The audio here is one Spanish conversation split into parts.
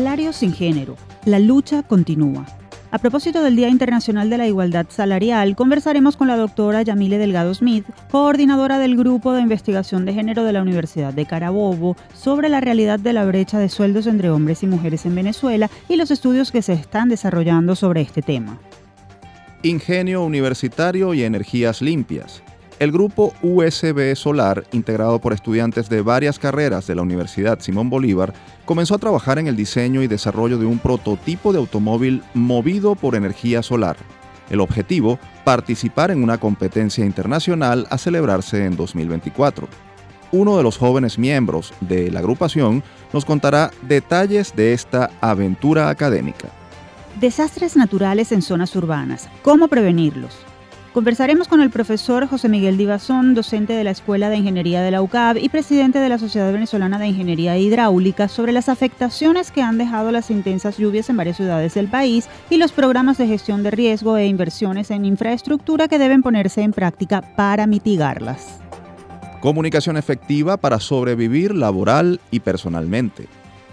Salario sin género. La lucha continúa. A propósito del Día Internacional de la Igualdad Salarial, conversaremos con la doctora Yamile Delgado Smith, coordinadora del Grupo de Investigación de Género de la Universidad de Carabobo, sobre la realidad de la brecha de sueldos entre hombres y mujeres en Venezuela y los estudios que se están desarrollando sobre este tema. Ingenio universitario y energías limpias. El grupo USB Solar, integrado por estudiantes de varias carreras de la Universidad Simón Bolívar, comenzó a trabajar en el diseño y desarrollo de un prototipo de automóvil movido por energía solar. El objetivo, participar en una competencia internacional a celebrarse en 2024. Uno de los jóvenes miembros de la agrupación nos contará detalles de esta aventura académica. Desastres naturales en zonas urbanas. ¿Cómo prevenirlos? Conversaremos con el profesor José Miguel Divazón, docente de la Escuela de Ingeniería de la UCAB y presidente de la Sociedad Venezolana de Ingeniería Hidráulica, sobre las afectaciones que han dejado las intensas lluvias en varias ciudades del país y los programas de gestión de riesgo e inversiones en infraestructura que deben ponerse en práctica para mitigarlas. Comunicación efectiva para sobrevivir laboral y personalmente.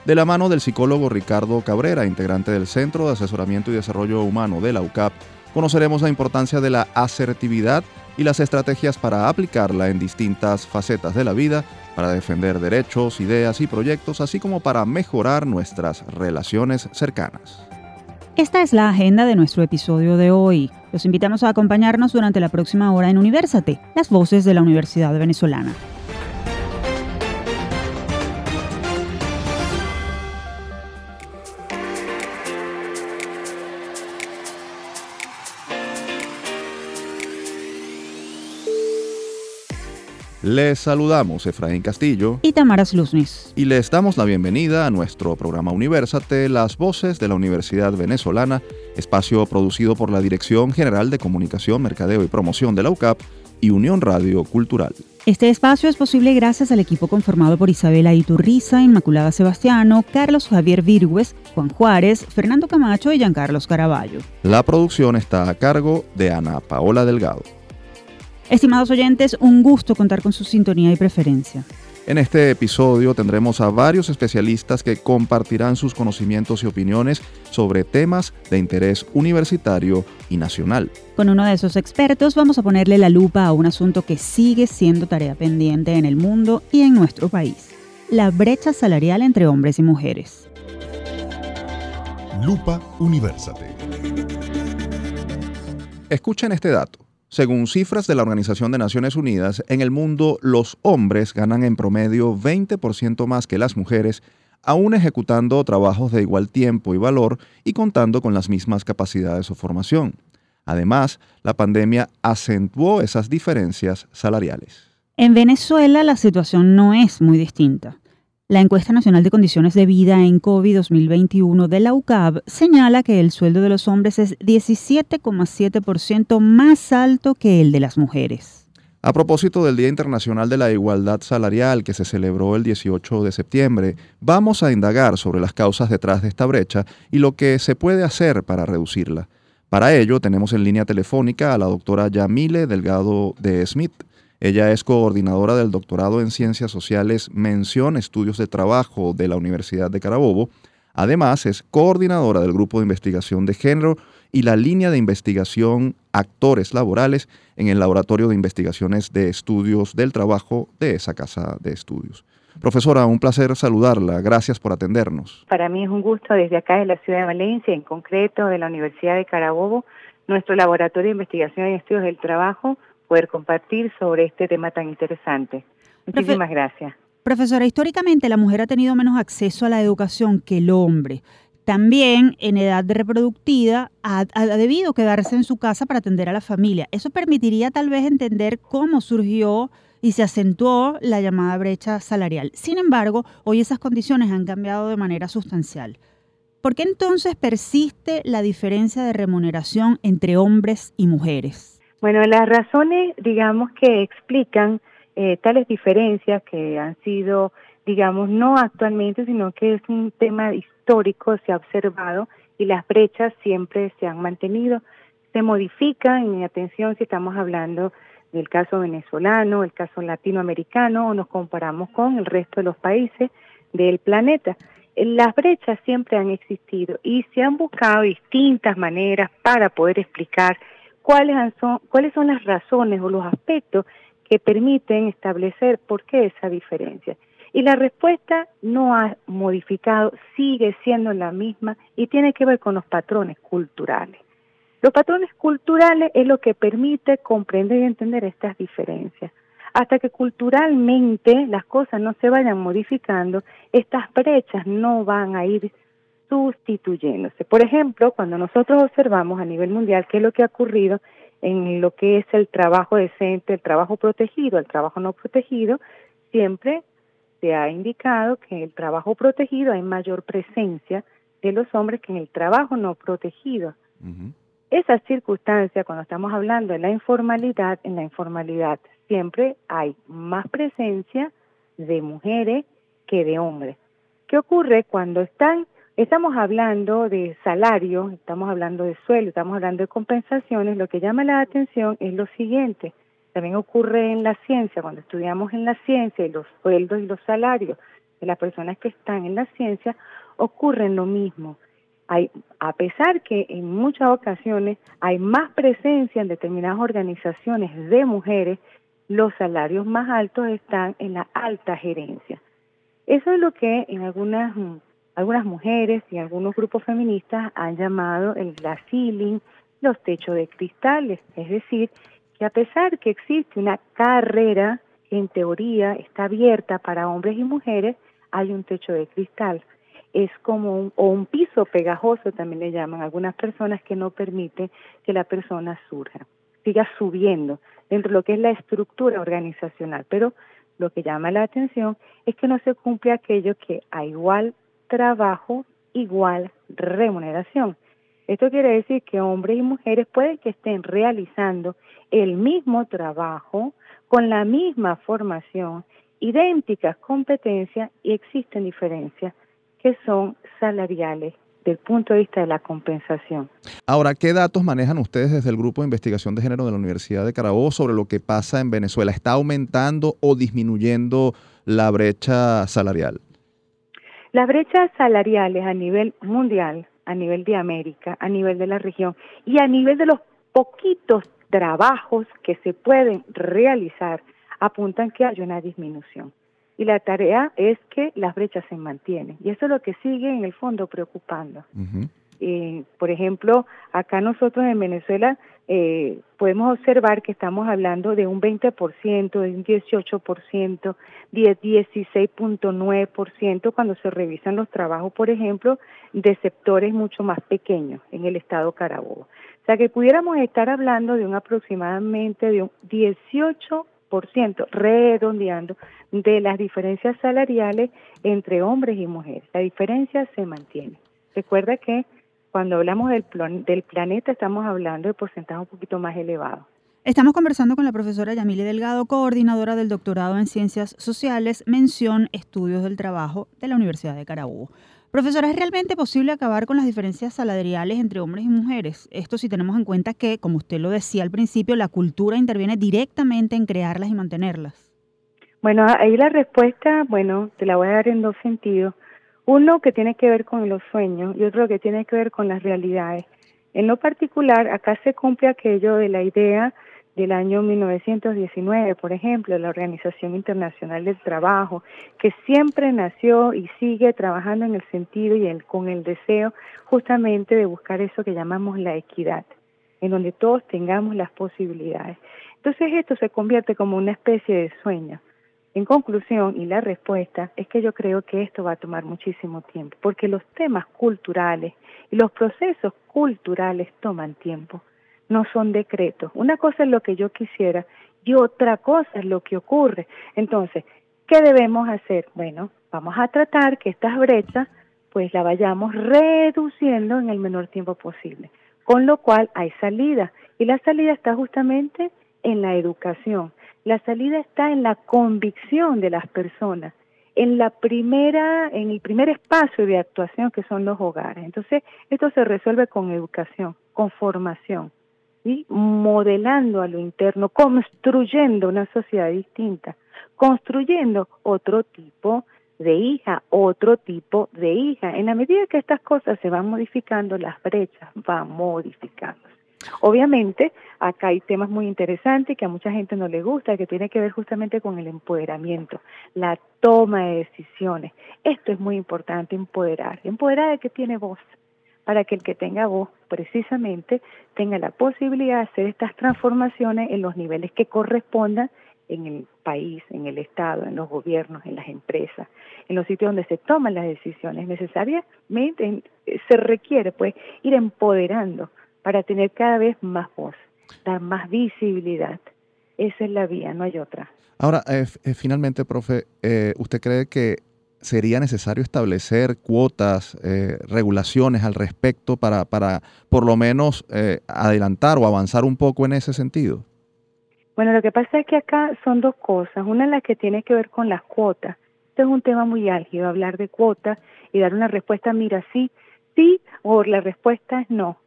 De la mano del psicólogo Ricardo Cabrera, integrante del Centro de Asesoramiento y Desarrollo Humano de la UCAP, conoceremos la importancia de la asertividad y las estrategias para aplicarla en distintas facetas de la vida, para defender derechos, ideas y proyectos, así como para mejorar nuestras relaciones cercanas. Esta es la agenda de nuestro episodio de hoy. Los invitamos a acompañarnos durante la próxima hora en Universate, las voces de la Universidad Venezolana. Les saludamos Efraín Castillo y Tamara Luznis. Y les damos la bienvenida a nuestro programa Universate, Las Voces de la Universidad Venezolana, espacio producido por la Dirección General de Comunicación, Mercadeo y Promoción de la UCAP y Unión Radio Cultural. Este espacio es posible gracias al equipo conformado por Isabela Iturriza, Inmaculada Sebastiano, Carlos Javier Virgües, Juan Juárez, Fernando Camacho y Giancarlos Caraballo. La producción está a cargo de Ana Paola Delgado. Estimados oyentes, un gusto contar con su sintonía y preferencia. En este episodio tendremos a varios especialistas que compartirán sus conocimientos y opiniones sobre temas de interés universitario y nacional. Con uno de esos expertos vamos a ponerle la lupa a un asunto que sigue siendo tarea pendiente en el mundo y en nuestro país, la brecha salarial entre hombres y mujeres. Lupa Universate. Escuchen este dato. Según cifras de la Organización de Naciones Unidas, en el mundo los hombres ganan en promedio 20% más que las mujeres, aún ejecutando trabajos de igual tiempo y valor y contando con las mismas capacidades o formación. Además, la pandemia acentuó esas diferencias salariales. En Venezuela la situación no es muy distinta. La encuesta nacional de condiciones de vida en COVID 2021 de la UCAB señala que el sueldo de los hombres es 17,7% más alto que el de las mujeres. A propósito del Día Internacional de la Igualdad Salarial que se celebró el 18 de septiembre, vamos a indagar sobre las causas detrás de esta brecha y lo que se puede hacer para reducirla. Para ello tenemos en línea telefónica a la doctora Yamile Delgado de Smith. Ella es coordinadora del doctorado en Ciencias Sociales Mención Estudios de Trabajo de la Universidad de Carabobo. Además, es coordinadora del Grupo de Investigación de Género y la línea de investigación Actores Laborales en el Laboratorio de Investigaciones de Estudios del Trabajo de esa casa de estudios. Profesora, un placer saludarla. Gracias por atendernos. Para mí es un gusto desde acá de la ciudad de Valencia, en concreto de la Universidad de Carabobo, nuestro Laboratorio de Investigación y Estudios del Trabajo poder compartir sobre este tema tan interesante. Muchísimas gracias. Profesora, históricamente la mujer ha tenido menos acceso a la educación que el hombre. También en edad reproductiva ha, ha, debido quedarse en su casa para atender a la familia. Eso permitiría tal vez entender cómo surgió y se acentuó la llamada brecha salarial. Sin embargo, hoy esas condiciones han cambiado de manera sustancial. ¿Por qué entonces persiste la diferencia de remuneración entre hombres y mujeres? Bueno, las razones, digamos, que explican eh, tales diferencias que han sido, digamos, no actualmente, sino que es un tema histórico, se ha observado y las brechas siempre se han mantenido. Se modifican, en atención si estamos hablando del caso venezolano, el caso latinoamericano o nos comparamos con el resto de los países del planeta. las brechas siempre han existido y se han buscado distintas maneras para poder explicar cuáles son, cuáles son las razones o los aspectos que permiten establecer por qué esa diferencia. Y la respuesta no ha modificado, sigue siendo la misma y tiene que ver con los patrones culturales. Los patrones culturales es lo que permite comprender y entender estas diferencias. Hasta que culturalmente las cosas no se vayan modificando, estas brechas no van a ir sustituyéndose. Por ejemplo, cuando nosotros observamos a nivel mundial qué es lo que ha ocurrido en lo que es el trabajo decente, el trabajo protegido, el trabajo no protegido, siempre se ha indicado que en el trabajo protegido hay mayor presencia de los hombres que en el trabajo no protegido. Esa circunstancia, cuando estamos hablando de la informalidad, en la informalidad siempre hay más presencia de mujeres que de hombres. ¿Qué ocurre cuando están, estamos hablando de salario, estamos hablando de sueldo, estamos hablando de compensaciones? Lo que llama la atención es lo siguiente. También ocurre en la ciencia, cuando estudiamos en la ciencia los sueldos y los salarios de las personas que están en la ciencia, ocurren lo mismo hay, a pesar que en muchas ocasiones hay más presencia en determinadas organizaciones de mujeres, los salarios más altos están en la alta gerencia. Eso es lo que en algunas, algunas mujeres y algunos grupos feministas han llamado el glass ceiling, los techos de cristales, es decir, que a pesar que existe una carrera, en teoría está abierta para hombres y mujeres, hay un techo de cristal es como un, o un piso pegajoso también le llaman algunas personas que no permite que la persona surja, siga subiendo dentro de lo que es la estructura organizacional. Pero lo que llama la atención es que no se cumple aquello que a igual trabajo, igual remuneración. Esto quiere decir que hombres y mujeres pueden que estén realizando el mismo trabajo con la misma formación, idénticas competencias y existen diferencias que son salariales del punto de vista de la compensación. Ahora, ¿qué datos manejan ustedes desde el Grupo de Investigación de Género de la Universidad de Carabobo sobre lo que pasa en Venezuela? ¿Está aumentando o disminuyendo la brecha salarial? Las brechas salariales a nivel mundial, a nivel de América, a nivel de la región y a nivel de los poquitos trabajos que se pueden realizar apuntan que hay una disminución y la tarea es que las brechas se mantienen. Y eso es lo que sigue en el fondo preocupando. Eh, por ejemplo, acá nosotros en Venezuela eh, podemos observar que estamos hablando de un 20%, de un 18%, 16.9% cuando se revisan los trabajos, por ejemplo, de sectores mucho más pequeños en el estado Carabobo. O sea que pudiéramos estar hablando de un aproximadamente de un 18% redondeando, de las diferencias salariales entre hombres y mujeres. La diferencia se mantiene. Recuerda que cuando hablamos del, del planeta estamos hablando de porcentaje un poquito más elevado. Estamos conversando con la profesora Yamile Delgado, coordinadora del doctorado en Ciencias Sociales, mención Estudios del Trabajo de la Universidad de Carabobo. Profesora, ¿es realmente posible acabar con las diferencias salariales entre hombres y mujeres? Esto si tenemos en cuenta que, como usted lo decía al principio, la cultura interviene directamente en crearlas y mantenerlas. Bueno, ahí la respuesta, bueno, te la voy a dar en dos sentidos. Uno que tiene que ver con los sueños y otro que tiene que ver con las realidades. En lo particular, acá se cumple aquello de la idea del año 1919, por ejemplo, la Organización Internacional del Trabajo, que siempre nació y sigue trabajando en el sentido y el, con el deseo justamente de buscar eso que llamamos la equidad, en donde todos tengamos las posibilidades. Entonces esto se convierte como una especie de sueño. En conclusión, y la respuesta es que yo creo que esto va a tomar muchísimo tiempo, porque los temas culturales y los procesos culturales toman tiempo no son decretos. Una cosa es lo que yo quisiera y otra cosa es lo que ocurre. Entonces, ¿qué debemos hacer? Bueno, vamos a tratar que estas brechas pues la vayamos reduciendo en el menor tiempo posible. Con lo cual hay salida y la salida está justamente en la educación. La salida está en la convicción de las personas, en la primera, en el primer espacio de actuación que son los hogares. Entonces, esto se resuelve con educación, con formación modelando a lo interno, construyendo una sociedad distinta, construyendo otro tipo de hija, otro tipo de hija. En la medida que estas cosas se van modificando, las brechas van modificando. Obviamente, acá hay temas muy interesantes que a mucha gente no le gusta, que tiene que ver justamente con el empoderamiento, la toma de decisiones. Esto es muy importante, empoderar. Empoderar el que tiene voz, para que el que tenga voz precisamente tenga la posibilidad de hacer estas transformaciones en los niveles que correspondan en el país, en el Estado, en los gobiernos, en las empresas, en los sitios donde se toman las decisiones. Necesariamente se requiere pues ir empoderando para tener cada vez más voz, dar más visibilidad. Esa es la vía, no hay otra. Ahora, eh, eh, finalmente, profe, eh, ¿usted cree que sería necesario establecer cuotas, regulaciones al respecto para, para por lo menos adelantar o avanzar un poco en ese sentido? Bueno, lo que pasa es que acá son dos cosas. Una es la que tiene que ver con las cuotas. Este es un tema muy álgido, hablar de cuotas y dar una respuesta, mira, sí, sí, o la respuesta es no.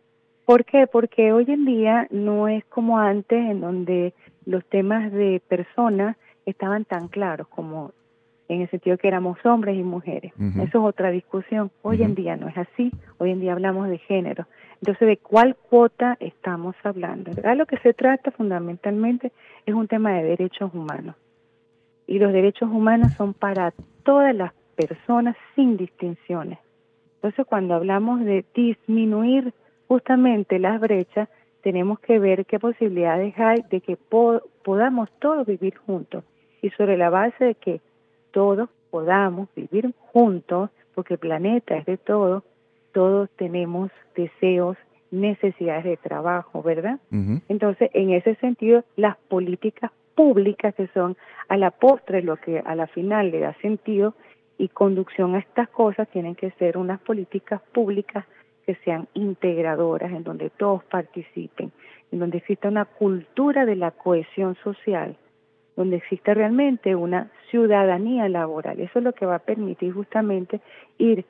¿Por qué? Porque hoy en día no es como antes, en donde los temas de personas estaban tan claros como en el sentido que éramos hombres y mujeres. Eso es otra discusión. Hoy en día no es así. Hoy en día hablamos de género. Entonces, ¿de cuál cuota estamos hablando? ¿verdad? Lo que se trata fundamentalmente es un tema de derechos humanos. Y los derechos humanos son para todas las personas sin distinciones. Entonces, cuando hablamos de disminuir justamente las brechas, tenemos que ver qué posibilidades hay de que podamos todos vivir juntos y sobre la base de que todos podamos vivir juntos, porque el planeta es de todos, todos tenemos deseos, necesidades de trabajo, ¿verdad? Entonces, en ese sentido, las políticas públicas que son a la postre lo que a la final le da sentido y conducción a estas cosas tienen que ser unas políticas públicas que sean integradoras, en donde todos participen, en donde exista una cultura de la cohesión social, donde exista realmente una ciudadanía laboral. Eso es lo que va a permitir justamente ir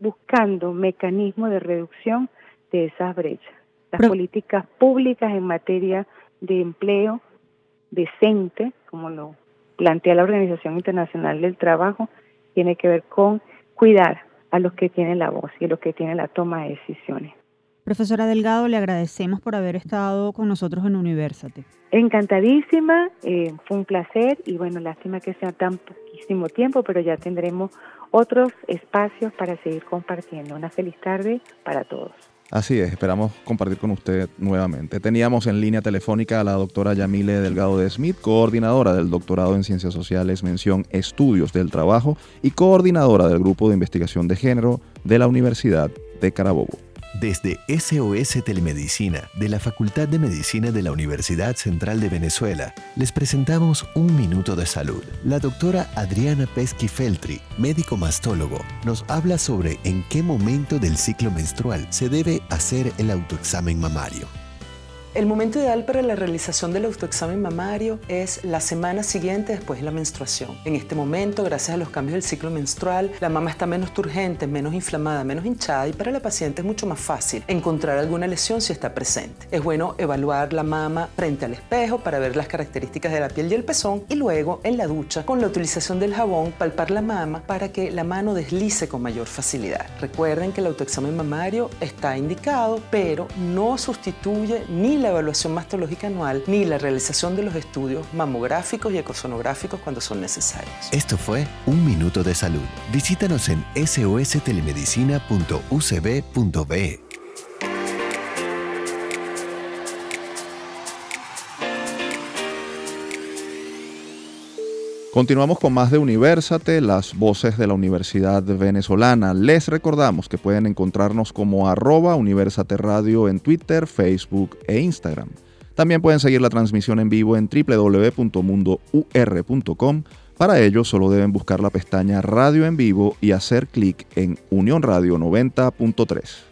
buscando mecanismos de reducción de esas brechas. Las políticas públicas en materia de empleo decente, como lo plantea la Organización Internacional del Trabajo, tiene que ver con cuidar a los que tienen la voz y a los que tienen la toma de decisiones. Profesora Delgado, le agradecemos por haber estado con nosotros en Universate. Encantadísima, eh, fue un placer y bueno, lástima que sea tan poquísimo tiempo, pero ya tendremos otros espacios para seguir compartiendo. Una feliz tarde para todos. Así es, esperamos compartir con usted nuevamente. Teníamos en línea telefónica a la doctora Yamile Delgado de Smith, coordinadora del doctorado en Ciencias Sociales, mención Estudios del Trabajo y coordinadora del Grupo de Investigación de Género de la Universidad de Carabobo. Desde SOS Telemedicina de la Facultad de Medicina de la Universidad Central de Venezuela, les presentamos Un Minuto de Salud. La doctora Adriana Pesky Feltri, médico mastólogo, nos habla sobre en qué momento del ciclo menstrual se debe hacer el autoexamen mamario. El momento ideal para la realización del autoexamen mamario es la semana siguiente después de la menstruación. En este momento, gracias a los cambios del ciclo menstrual, la mama está menos turgente, menos inflamada, menos hinchada y para la paciente es mucho más fácil encontrar alguna lesión si está presente. Es bueno evaluar la mama frente al espejo para ver las características de la piel y el pezón y luego en la ducha con la utilización del jabón palpar la mama para que la mano deslice con mayor facilidad. Recuerden que el autoexamen mamario está indicado, pero no sustituye ni la la evaluación mastológica anual ni la realización de los estudios mamográficos y ecosonográficos cuando son necesarios. Esto fue Un Minuto de Salud. Visítanos en sostelemedicina.ucb.be. Continuamos con más de Universate, las voces de la Universidad Venezolana. Les recordamos que pueden encontrarnos como arroba Universate Radio en Twitter, Facebook e Instagram. También pueden seguir la transmisión en vivo en www.mundour.com. Para ello solo deben buscar la pestaña Radio en vivo y hacer clic en Unión Radio 90.3.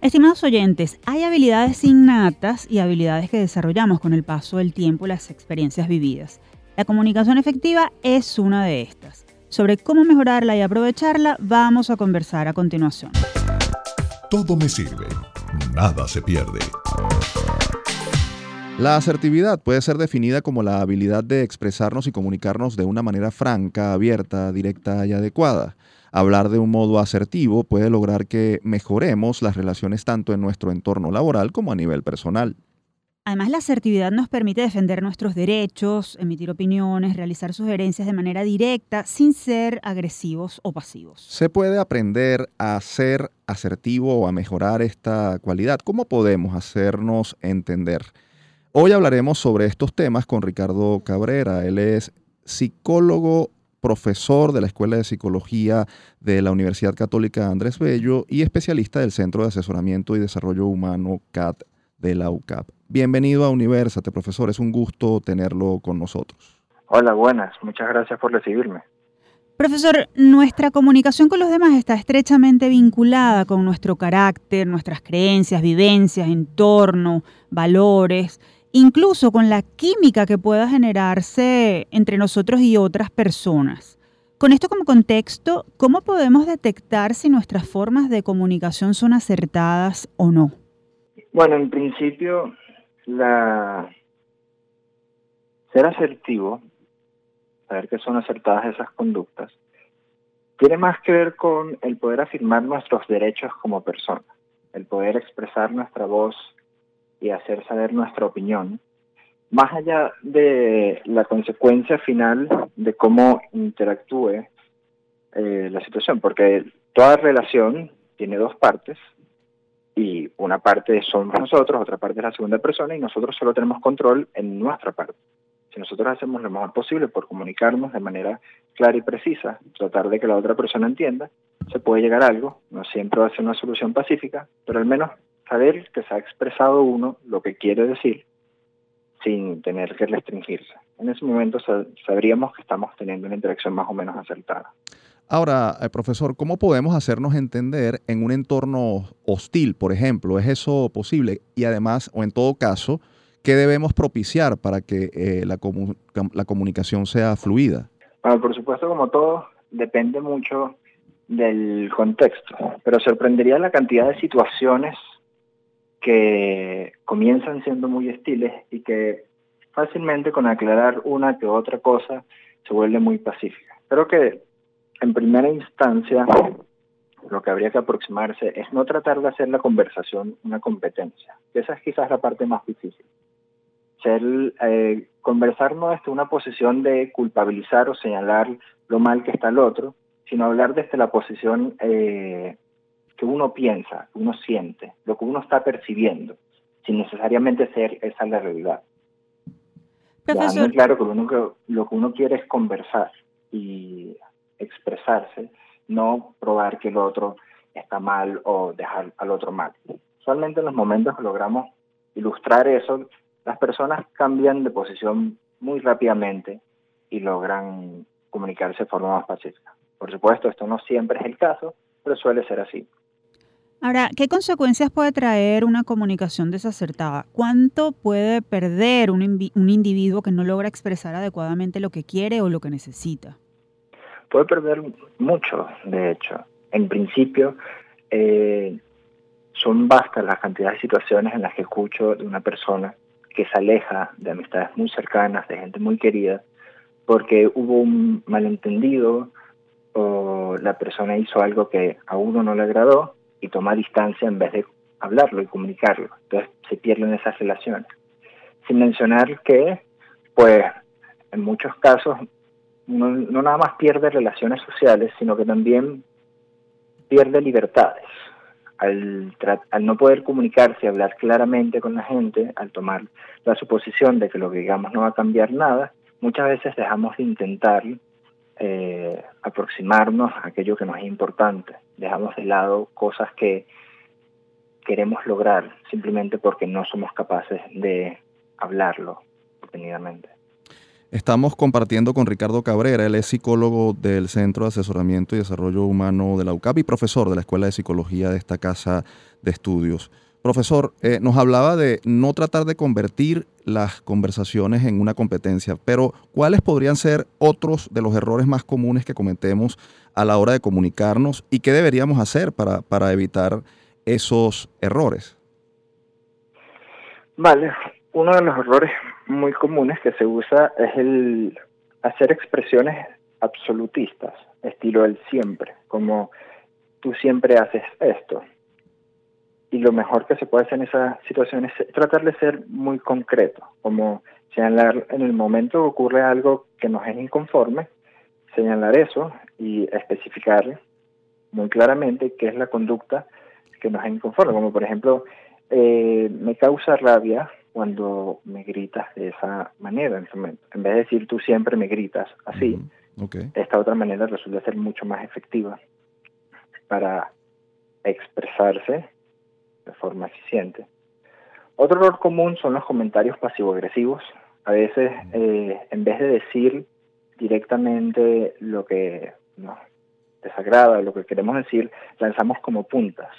Estimados oyentes, hay habilidades innatas y habilidades que desarrollamos con el paso del tiempo y las experiencias vividas. La comunicación efectiva es una de estas. Sobre cómo mejorarla y aprovecharla vamos a conversar a continuación. Todo me sirve, nada se pierde. La asertividad puede ser definida como la habilidad de expresarnos y comunicarnos de una manera franca, abierta, directa y adecuada. Hablar de un modo asertivo puede lograr que mejoremos las relaciones tanto en nuestro entorno laboral como a nivel personal. Además, la asertividad nos permite defender nuestros derechos, emitir opiniones, realizar sugerencias de manera directa, sin ser agresivos o pasivos. ¿Se puede aprender a ser asertivo o a mejorar esta cualidad? ¿Cómo podemos hacernos entender? Hoy hablaremos sobre estos temas con Ricardo Cabrera. Él es psicólogo, profesor de la Escuela de Psicología de la Universidad Católica Andrés Bello y especialista del Centro de Asesoramiento y Desarrollo Humano CAT de la UCAP. Bienvenido a Universate, profesor. Es un gusto tenerlo con nosotros. Hola, buenas. Muchas gracias por recibirme. Profesor, nuestra comunicación con los demás está estrechamente vinculada con nuestro carácter, nuestras creencias, vivencias, entorno, valores, incluso con la química que pueda generarse entre nosotros y otras personas. Con esto como contexto, ¿cómo podemos detectar si nuestras formas de comunicación son acertadas o no? Bueno, en principio, la ser asertivo, saber que son acertadas esas conductas, tiene más que ver con el poder afirmar nuestros derechos como personas, el poder expresar nuestra voz y hacer saber nuestra opinión, más allá de la consecuencia final de cómo interactúe eh, la situación, porque toda relación tiene dos partes, y una parte somos nosotros, otra parte es la segunda persona y nosotros solo tenemos control en nuestra parte. Si nosotros hacemos lo mejor posible por comunicarnos de manera clara y precisa, tratar de que la otra persona entienda, se puede llegar a algo, no siempre va a ser una solución pacífica, pero al menos saber que se ha expresado uno lo que quiere decir sin tener que restringirse. En ese momento sabríamos que estamos teniendo una interacción más o menos acertada. Ahora, eh, profesor, ¿cómo podemos hacernos entender en un entorno hostil, por ejemplo? ¿Es eso posible? Y además, o en todo caso, ¿qué debemos propiciar para que eh, la, la, comunicación sea fluida? Bueno, por supuesto, como todo, depende mucho del contexto, pero sorprendería la cantidad de situaciones que comienzan siendo muy hostiles y que fácilmente con aclarar una que otra cosa se vuelve muy pacífica. Creo que en primera instancia, lo que habría que aproximarse es no tratar de hacer la conversación una competencia. Esa es quizás la parte más difícil. Ser, eh, conversar no desde una posición de culpabilizar o señalar lo mal que está el otro, sino hablar desde la posición eh, que uno piensa, que uno siente, lo que uno está percibiendo, sin necesariamente ser esa la realidad. Profesor. claro que uno, lo que uno quiere es conversar y expresarse, no probar que el otro está mal o dejar al otro mal. Usualmente en los momentos que logramos ilustrar eso, las personas cambian de posición muy rápidamente y logran comunicarse de forma más pacífica. Por supuesto, esto no siempre es el caso, pero suele ser así. Ahora, ¿qué consecuencias puede traer una comunicación desacertada? ¿Cuánto puede perder un, un individuo que no logra expresar adecuadamente lo que quiere o lo que necesita? Puede perder mucho, de hecho. En principio, eh, son vastas las cantidades de situaciones en las que escucho de una persona que se aleja de amistades muy cercanas, de gente muy querida, porque hubo un malentendido o la persona hizo algo que a uno no le agradó y toma distancia en vez de hablarlo y comunicarlo. Entonces se pierden esas relaciones. Sin mencionar que, pues, en muchos casos no, nada más pierde relaciones sociales, sino que también pierde libertades. Al, no poder comunicarse, hablar claramente con la gente, al tomar la suposición de que lo que digamos no va a cambiar nada, muchas veces dejamos de intentar eh, aproximarnos a aquello que nos es importante. Dejamos de lado cosas que queremos lograr simplemente porque no somos capaces de hablarlo detenidamente. Estamos compartiendo con Ricardo Cabrera, él es psicólogo del Centro de Asesoramiento y Desarrollo Humano de la UCAP y profesor de la Escuela de Psicología de esta casa de estudios. Profesor, eh, nos hablaba de no tratar de convertir las conversaciones en una competencia, pero ¿cuáles podrían ser otros de los errores más comunes que cometemos a la hora de comunicarnos y qué deberíamos hacer para, para evitar esos errores? Vale, Uno de los errores muy comunes que se usa es el hacer expresiones absolutistas, estilo el siempre, como tú siempre haces esto. Y lo mejor que se puede hacer en esa situación es tratar de ser muy concreto, como señalar en el momento que ocurre algo que nos es inconforme, señalar eso y especificar muy claramente qué es la conducta que nos es inconforme, como por ejemplo, eh, me causa rabia cuando me gritas de esa manera. En vez de decir tú siempre me gritas así, esta otra manera resulta ser mucho más efectiva para expresarse de forma eficiente. Otro error común son los comentarios pasivo-agresivos. A veces, eh, en vez de decir directamente lo que nos desagrada, lo que queremos decir, lanzamos como puntas.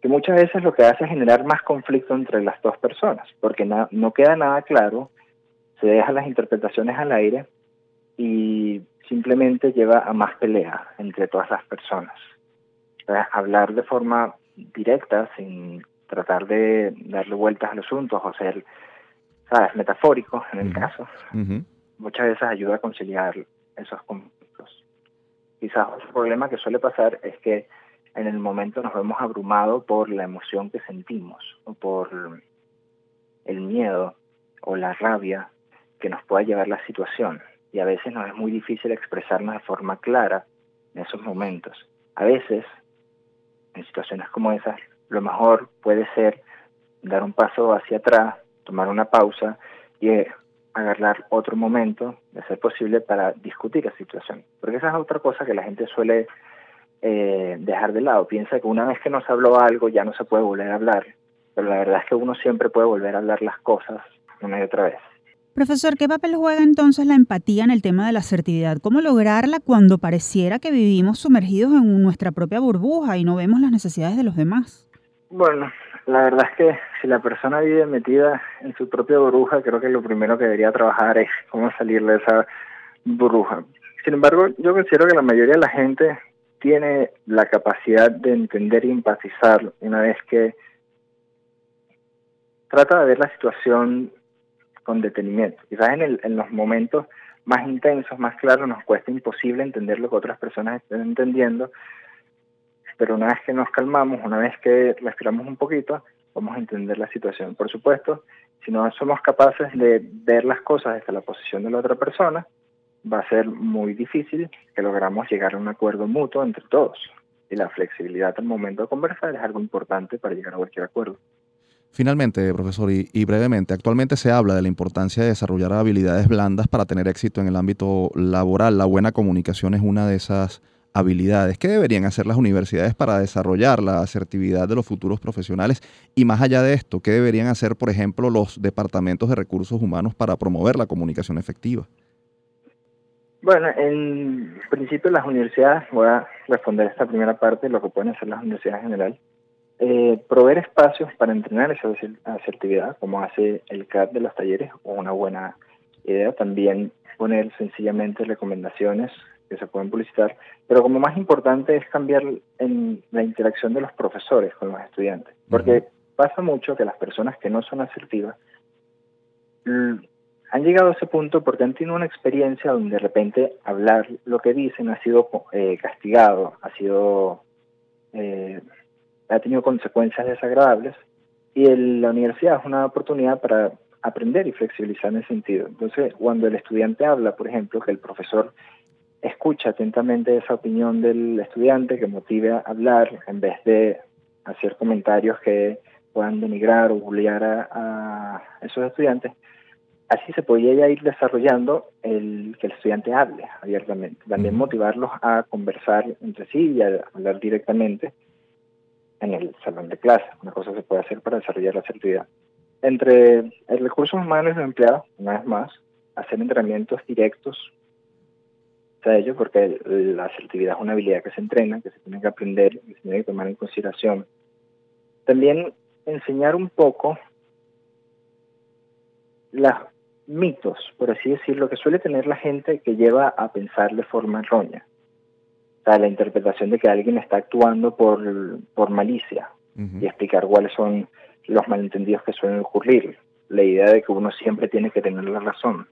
Que muchas veces lo que hace es generar más conflicto entre las dos personas, porque no queda nada claro, se dejan las interpretaciones al aire y simplemente lleva a más pelea entre todas las personas. hablar de forma directa, sin tratar de darle vueltas a los asuntos o ser, ¿sabes?, metafórico en el caso, muchas veces ayuda a conciliar esos conflictos. Quizás otro problema que suele pasar es que en el momento nos vemos abrumados por la emoción que sentimos o por el miedo o la rabia que nos pueda llevar la situación. Y a veces nos es muy difícil expresarnos de forma clara en esos momentos. A veces, en situaciones como esas, lo mejor puede ser dar un paso hacia atrás, tomar una pausa y agarrar otro momento, de ser posible, para discutir la situación. Porque esa es otra cosa que la gente suele eh, dejar de lado. Piensa que una vez que nos habló algo ya no se puede volver a hablar, pero la verdad es que uno siempre puede volver a hablar las cosas una y otra vez. Profesor, ¿qué papel juega entonces la empatía en el tema de la asertividad? ¿Cómo lograrla cuando pareciera que vivimos sumergidos en nuestra propia burbuja y no vemos las necesidades de los demás? Bueno, la verdad es que si la persona vive metida en su propia burbuja, creo que lo primero que debería trabajar es cómo salir de esa burbuja. Sin embargo, yo considero que la mayoría de la gente tiene la capacidad de entender y empatizar una vez que trata de ver la situación con detenimiento. Quizás en, en los momentos más intensos, más claros, nos cuesta imposible entender lo que otras personas están entendiendo, pero una vez que nos calmamos, una vez que respiramos un poquito, vamos a entender la situación. Por supuesto, si no somos capaces de ver las cosas desde la posición de la otra persona, va a ser muy difícil que logramos llegar a un acuerdo mutuo entre todos. Y la flexibilidad al momento de conversar es algo importante para llegar a cualquier acuerdo. Finalmente, profesor, y, brevemente, actualmente se habla de la importancia de desarrollar habilidades blandas para tener éxito en el ámbito laboral. La buena comunicación es una de esas habilidades. ¿Qué deberían hacer las universidades para desarrollar la asertividad de los futuros profesionales? Y más allá de esto, ¿qué deberían hacer, por ejemplo, los departamentos de recursos humanos para promover la comunicación efectiva? Bueno, en principio las universidades, voy a responder esta primera parte, lo que pueden hacer las universidades en general, eh, proveer espacios para entrenar esa asertividad, como hace el CAD de los talleres, o una buena idea. También poner sencillamente recomendaciones que se pueden publicitar, pero como más importante es cambiar en la interacción de los profesores con los estudiantes, porque pasa mucho que las personas que no son asertivas han llegado a ese punto porque han tenido una experiencia donde de repente hablar lo que dicen ha sido eh, castigado, ha sido eh, ha tenido consecuencias desagradables y la universidad es una oportunidad para aprender y flexibilizar en ese sentido. Entonces, cuando el estudiante habla, por ejemplo, que el profesor escucha atentamente esa opinión del estudiante que motive a hablar en vez de hacer comentarios que puedan denigrar o bullear a, esos estudiantes, así se podría ir desarrollando el que el estudiante hable abiertamente. También motivarlos a conversar entre sí y a hablar directamente en el salón de clase. Una cosa se puede hacer para desarrollar la asertividad. Entre el recursos humanos empleados, una vez más, hacer entrenamientos directos a ello, porque la asertividad es una habilidad que se entrena, que se tiene que aprender, que se tiene que tomar en consideración. También enseñar un poco los mitos, por así decirlo, que suele tener la gente que lleva a pensar de forma errónea la interpretación de que alguien está actuando por, por malicia y explicar cuáles son los malentendidos que suelen ocurrir. la idea de que uno siempre tiene que tener la razón.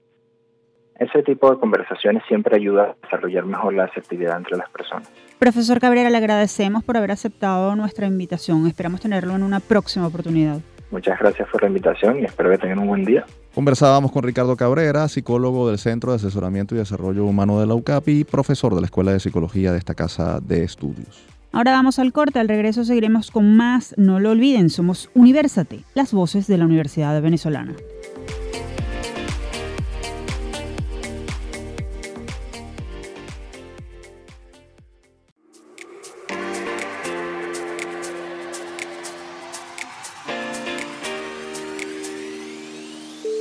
Ese tipo de conversaciones siempre ayuda a desarrollar mejor la asertividad entre las personas. Profesor Cabrera, le agradecemos por haber aceptado nuestra invitación. Esperamos tenerlo en una próxima oportunidad. Muchas gracias por la invitación y espero que tengan un buen día. Conversábamos con Ricardo Cabrera, psicólogo del Centro de Asesoramiento y Desarrollo Humano de la UCAP y profesor de la Escuela de Psicología de esta casa de estudios. Ahora vamos al corte, al regreso seguiremos con más. No lo olviden, somos Universate, las voces de la Universidad Venezolana.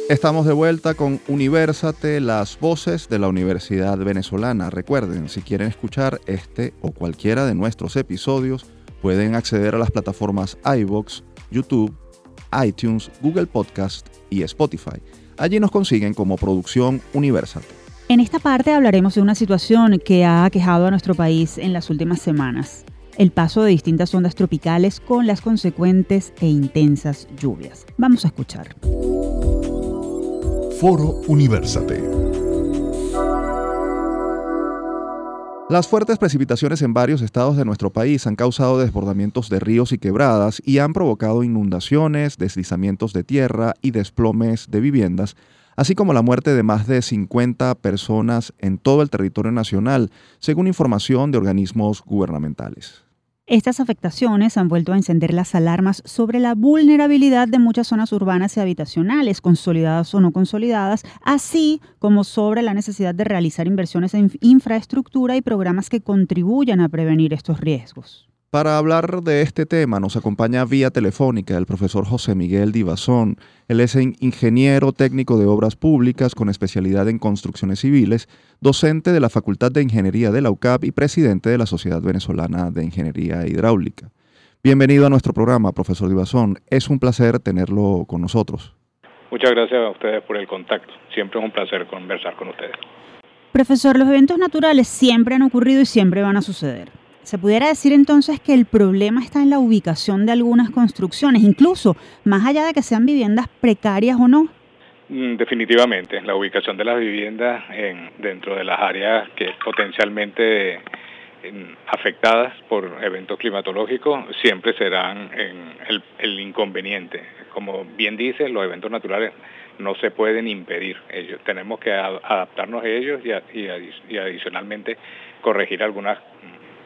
Estamos de vuelta con Universate, las voces de la Universidad Venezolana. Recuerden, si quieren escuchar este o cualquiera de nuestros episodios, pueden acceder a las plataformas iBox, YouTube, iTunes, Google Podcast y Spotify. Allí nos consiguen como Producción Universate. En esta parte hablaremos de una situación que ha aquejado a nuestro país en las últimas semanas. El paso de distintas ondas tropicales con las consecuentes e intensas lluvias. Vamos a escuchar. Foro Universate. Las fuertes precipitaciones en varios estados de nuestro país han causado desbordamientos de ríos y quebradas y han provocado inundaciones, deslizamientos de tierra y desplomes de viviendas, así como la muerte de más de 50 personas en todo el territorio nacional, según información de organismos gubernamentales. Estas afectaciones han vuelto a encender las alarmas sobre la vulnerabilidad de muchas zonas urbanas y habitacionales, consolidadas o no consolidadas, así como sobre la necesidad de realizar inversiones en infraestructura y programas que contribuyan a prevenir estos riesgos. Para hablar de este tema nos acompaña vía telefónica el profesor José Miguel Divazón. Él es ingeniero técnico de obras públicas con especialidad en construcciones civiles, docente de la Facultad de Ingeniería de la UCAP y presidente de la Sociedad Venezolana de Ingeniería Hidráulica. Bienvenido a nuestro programa, profesor Divazón. Es un placer tenerlo con nosotros. Muchas gracias a ustedes por el contacto. Siempre es un placer conversar con ustedes. Profesor, los eventos naturales siempre han ocurrido y siempre van a suceder. Se pudiera decir entonces que el problema está en la ubicación de algunas construcciones, incluso más allá de que sean viviendas precarias o no. Mm, definitivamente, la ubicación de las viviendas en, dentro de las áreas que potencialmente afectadas por eventos climatológicos siempre serán el, el, inconveniente. Como bien dice, los eventos naturales no se pueden impedir. Tenemos que adaptarnos a ellos y, y adicionalmente corregir algunas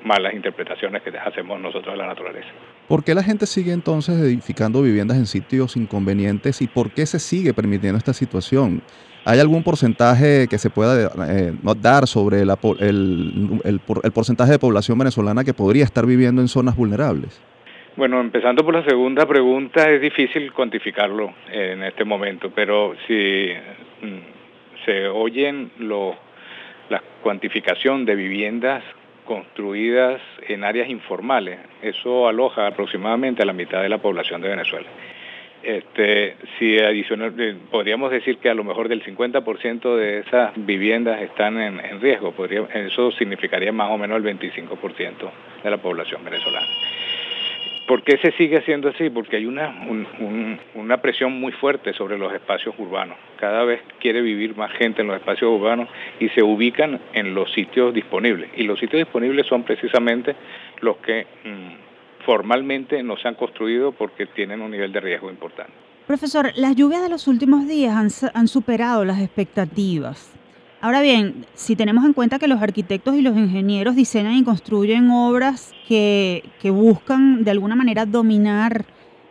malas interpretaciones que hacemos nosotros de la naturaleza. ¿Por qué la gente sigue entonces edificando viviendas en sitios inconvenientes y por qué se sigue permitiendo esta situación? ¿Hay algún porcentaje que se pueda eh, dar sobre el, el, porcentaje de población venezolana que podría estar viviendo en zonas vulnerables? Bueno, empezando por la segunda pregunta, es difícil cuantificarlo en este momento, pero si mm, se oyen lo, la cuantificación de viviendas construidas en áreas informales. Eso aloja aproximadamente a la mitad de la población de Venezuela. Este, si adicional, eh, podríamos decir que a lo mejor del 50% de esas viviendas están en, riesgo, podría, eso significaría más o menos el 25% de la población venezolana. ¿Por qué se sigue haciendo así? Porque hay una, una presión muy fuerte sobre los espacios urbanos. Cada vez quiere vivir más gente en los espacios urbanos y se ubican en los sitios disponibles. Y los sitios disponibles son precisamente los que mm, formalmente no se han construido porque tienen un nivel de riesgo importante. Profesor, las lluvias de los últimos días han, han superado las expectativas. Ahora bien, si tenemos en cuenta que los arquitectos y los ingenieros diseñan y construyen obras que, buscan de alguna manera dominar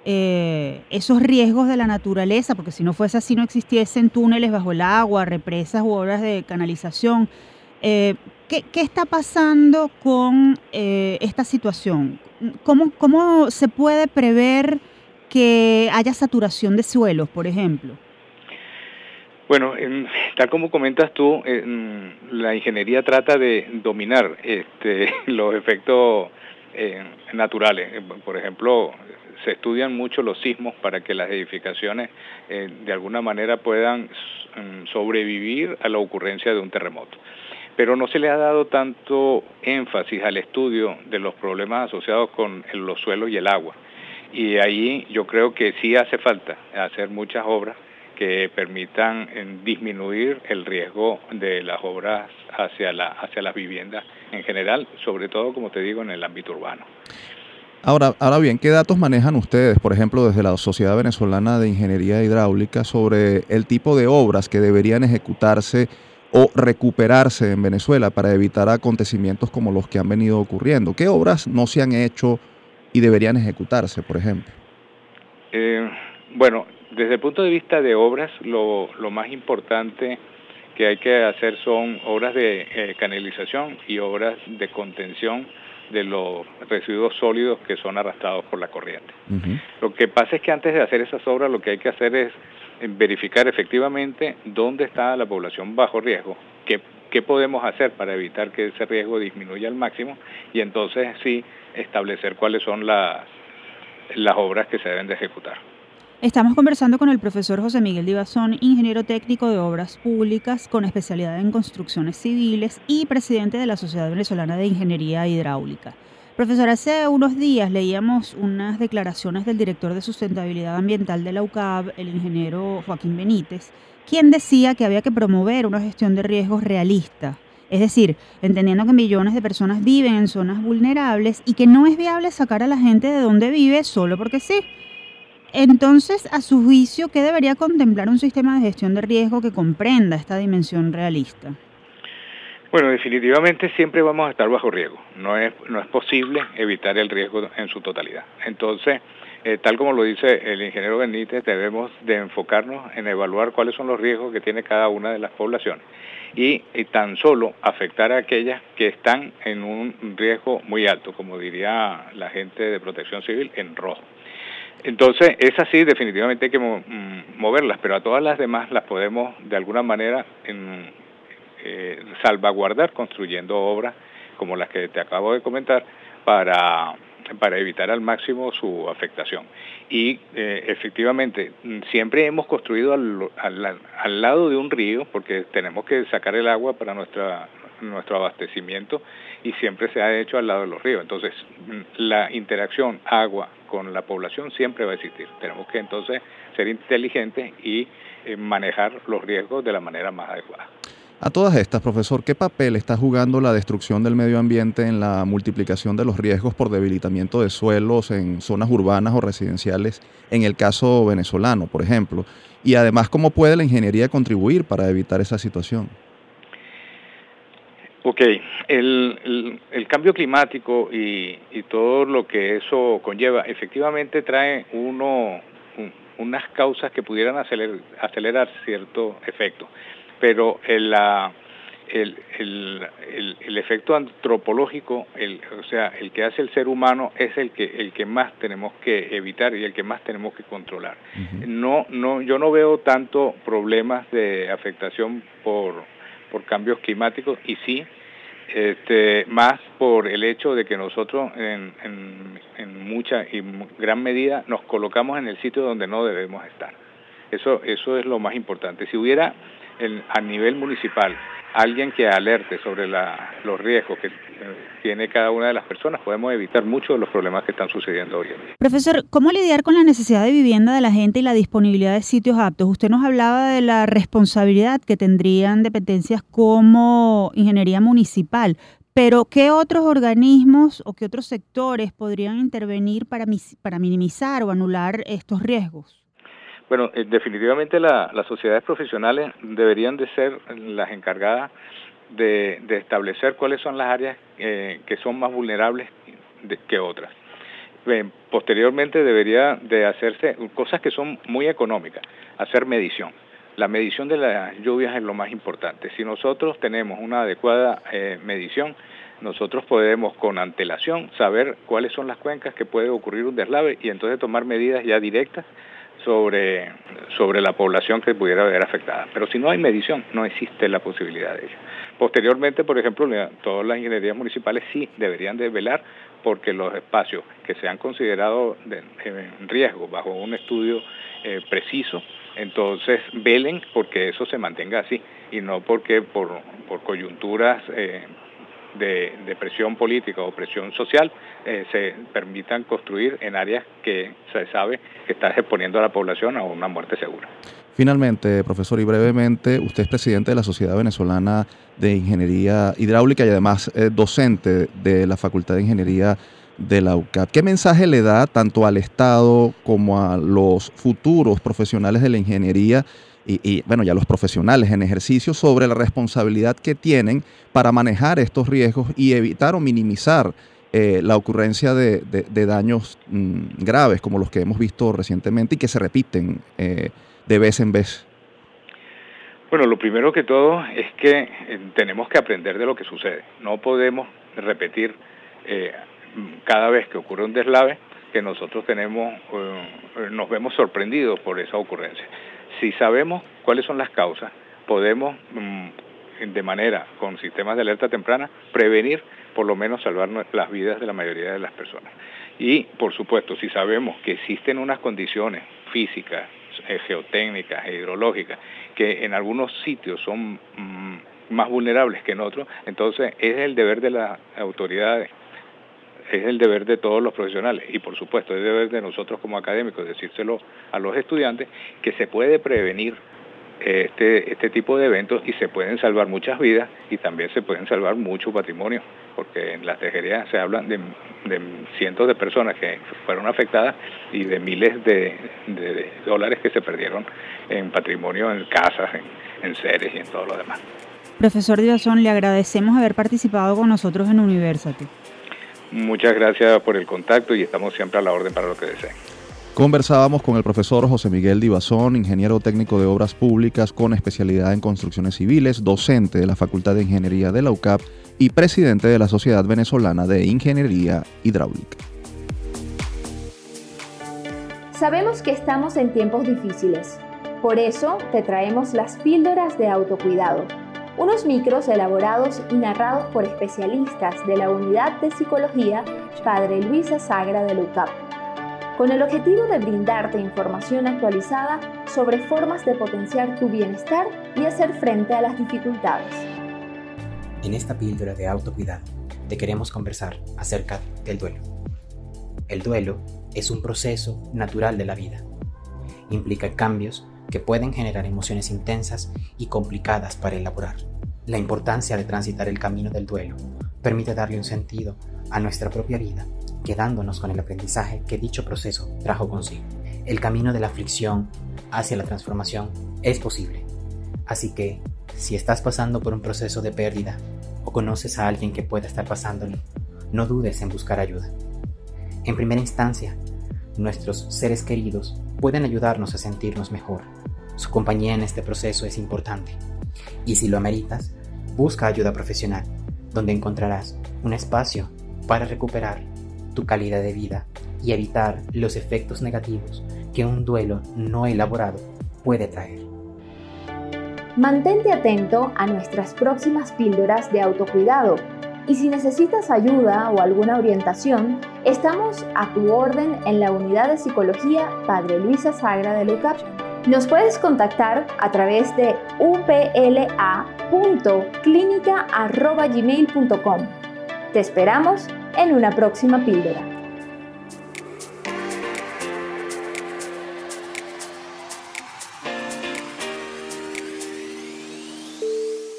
eh, esos riesgos de la naturaleza, porque si no fuese así no existiesen túneles bajo el agua, represas u obras de canalización. Eh, ¿qué, está pasando con eh, esta situación? ¿Cómo, ¿Cómo se puede prever que haya saturación de suelos, por ejemplo? Bueno, tal como comentas tú, la ingeniería trata de dominar este, los efectos eh, naturales. Eh, por ejemplo, se estudian mucho los sismos para que las edificaciones eh, de alguna manera puedan mm, sobrevivir a la ocurrencia de un terremoto. Pero no se le ha dado tanto énfasis al estudio de los problemas asociados con los suelos y el agua. Y ahí yo creo que sí hace falta hacer muchas obras que permitan disminuir el riesgo de las obras hacia, la, hacia las viviendas en general, sobre todo, como te digo, en el ámbito urbano. Ahora, ahora bien, ¿qué datos manejan ustedes, por ejemplo, desde la Sociedad Venezolana de Ingeniería Hidráulica sobre el tipo de obras que deberían ejecutarse o recuperarse en Venezuela para evitar acontecimientos como los que han venido ocurriendo? ¿Qué obras no se han hecho y deberían ejecutarse, por ejemplo? Eh, bueno, desde el punto de vista de obras, lo, más importante que hay que hacer son obras de eh, canalización y obras de contención de los residuos sólidos que son arrastrados por la corriente. Lo que pasa es que antes de hacer esas obras lo que hay que hacer es eh, verificar efectivamente dónde está la población bajo riesgo, qué, qué podemos hacer para evitar que ese riesgo disminuya al máximo y entonces sí establecer cuáles son las, las obras que se deben de ejecutar. Estamos conversando con el profesor José Miguel Divazón, ingeniero técnico de obras públicas con especialidad en construcciones civiles y presidente de la Sociedad Venezolana de Ingeniería Hidráulica. Profesor, hace unos días leíamos unas declaraciones del director de sustentabilidad ambiental de la UCAB, el ingeniero Joaquín Benítez, quien decía que había que promover una gestión de riesgos realista. Es decir, entendiendo que millones de personas viven en zonas vulnerables y que no es viable sacar a la gente de donde vive solo porque sí. Entonces, a su juicio, ¿qué debería contemplar un sistema de gestión de riesgo que comprenda esta dimensión realista? Bueno, definitivamente siempre vamos a estar bajo riesgo. No es, no es posible evitar el riesgo en su totalidad. Entonces, eh, tal como lo dice el ingeniero Benítez, debemos de enfocarnos en evaluar cuáles son los riesgos que tiene cada una de las poblaciones y, y, tan solo afectar a aquellas que están en un riesgo muy alto, como diría la gente de protección civil, en rojo. Entonces, es así, definitivamente hay que mm, moverlas, pero a todas las demás las podemos de alguna manera eh, salvaguardar construyendo obras como las que te acabo de comentar para, para evitar al máximo su afectación. Y eh, efectivamente, siempre hemos construido al, al, al lado de un río, porque tenemos que sacar el agua para nuestra nuestro abastecimiento y siempre se ha hecho al lado de los ríos. Entonces, la interacción agua con la población siempre va a existir. Tenemos que entonces ser inteligentes y eh, manejar los riesgos de la manera más adecuada. A todas estas, profesor, ¿qué papel está jugando la destrucción del medio ambiente en la multiplicación de los riesgos por debilitamiento de suelos en zonas urbanas o residenciales, en el caso venezolano, por ejemplo? Y además, ¿cómo puede la ingeniería contribuir para evitar esa situación? Ok, el, el, cambio climático y, y, todo lo que eso conlleva efectivamente trae uno, unas causas que pudieran acelerar, acelerar cierto efecto, pero el, el, el, el, efecto antropológico, el, o sea, el que hace el ser humano es el que, el que más tenemos que evitar y el que más tenemos que controlar. no, no, yo no veo tanto problemas de afectación por por cambios climáticos y sí, este, más por el hecho de que nosotros en, en, mucha y gran medida nos colocamos en el sitio donde no debemos estar. Eso, eso es lo más importante. Si hubiera a nivel municipal alguien que alerte sobre los riesgos que eh, tiene cada una de las personas, podemos evitar muchos de los problemas que están sucediendo hoy en día. Profesor, ¿cómo lidiar con la necesidad de vivienda de la gente y la disponibilidad de sitios aptos? Usted nos hablaba de la responsabilidad que tendrían dependencias como ingeniería municipal, pero ¿qué otros organismos o qué otros sectores podrían intervenir para, para minimizar o anular estos riesgos? Bueno, eh, definitivamente las sociedades profesionales deberían de ser las encargadas de, establecer cuáles son las áreas eh, que son más vulnerables que otras. posteriormente debería de hacerse cosas que son muy económicas, hacer medición. La medición de las lluvias es lo más importante. Si nosotros tenemos una adecuada eh, medición, nosotros podemos con antelación saber cuáles son las cuencas que puede ocurrir un deslave y entonces tomar medidas ya directas sobre, sobre la población que pudiera ver afectada. Pero si no hay medición, no existe la posibilidad de ello. Posteriormente, por ejemplo, todas las ingenierías municipales sí deberían de velar porque los espacios que se han considerado en riesgo bajo un estudio eh, preciso, entonces velen porque eso se mantenga así y no porque por, por coyunturas eh, de, presión política o presión social eh, se permitan construir en áreas que se sabe que están exponiendo a la población a una muerte segura. Finalmente, profesor, y brevemente, usted es presidente de la Sociedad Venezolana de Ingeniería Hidráulica y además eh, docente de la Facultad de Ingeniería de la UCAP. ¿Qué mensaje le da tanto al Estado como a los futuros profesionales de la ingeniería y, bueno, ya los profesionales en ejercicio sobre la responsabilidad que tienen para manejar estos riesgos y evitar o minimizar eh, la ocurrencia de, daños mm, graves como los que hemos visto recientemente y que se repiten eh, de vez en vez? Bueno, lo primero que todo es que eh, tenemos que aprender de lo que sucede. No podemos repetir cada vez que ocurre un deslave que nosotros tenemos, nos vemos sorprendidos por esa ocurrencia si sabemos cuáles son las causas, podemos mm, de manera con sistemas de alerta temprana prevenir por lo menos salvar las vidas de la mayoría de las personas. Y por supuesto, si sabemos que existen unas condiciones físicas, eh, geotécnicas e hidrológicas que en algunos sitios son mm, más vulnerables que en otros, entonces es el deber de las autoridades es el deber de todos los profesionales y por supuesto es deber de nosotros como académicos decírselo a los estudiantes que se puede prevenir este, este tipo de eventos y se pueden salvar muchas vidas y también se pueden salvar mucho patrimonio, porque en las tejerías se hablan de, cientos de personas que fueron afectadas y de miles de, dólares que se perdieron en patrimonio, en casas, en, seres y en todo lo demás. Profesor Díazón, le agradecemos haber participado con nosotros en University. Muchas gracias por el contacto y estamos siempre a la orden para lo que deseen. Conversábamos con el profesor José Miguel Divazón, ingeniero técnico de obras públicas con especialidad en construcciones civiles, docente de la Facultad de Ingeniería de la UCAP y presidente de la Sociedad Venezolana de Ingeniería Hidráulica. Sabemos que estamos en tiempos difíciles, por eso te traemos las píldoras de autocuidado unos micros elaborados y narrados por especialistas de la Unidad de Psicología Padre Luisa Sagra de LUCAP, con el objetivo de brindarte información actualizada sobre formas de potenciar tu bienestar y hacer frente a las dificultades. En esta píldora de autocuidado te queremos conversar acerca del duelo. El duelo es un proceso natural de la vida. Implica cambios que pueden generar emociones intensas y complicadas para elaborar. La importancia de transitar el camino del duelo permite darle un sentido a nuestra propia vida, quedándonos con el aprendizaje que dicho proceso trajo consigo. El camino de la aflicción hacia la transformación es posible. Así que, si estás pasando por un proceso de pérdida o conoces a alguien que pueda estar pasándolo, no dudes en buscar ayuda. En primera instancia, nuestros seres queridos pueden ayudarnos a sentirnos mejor su compañía en este proceso es importante. Y si lo ameritas, busca ayuda profesional, donde encontrarás un espacio para recuperar tu calidad de vida y evitar los efectos negativos que un duelo no elaborado puede traer. Mantente atento a nuestras próximas píldoras de autocuidado y si necesitas ayuda o alguna orientación, estamos a tu orden en la unidad de psicología Padre Luisa Sagra de Lucas nos puedes contactar a través de upla.clinica.gmail.com. Te esperamos en una próxima píldora.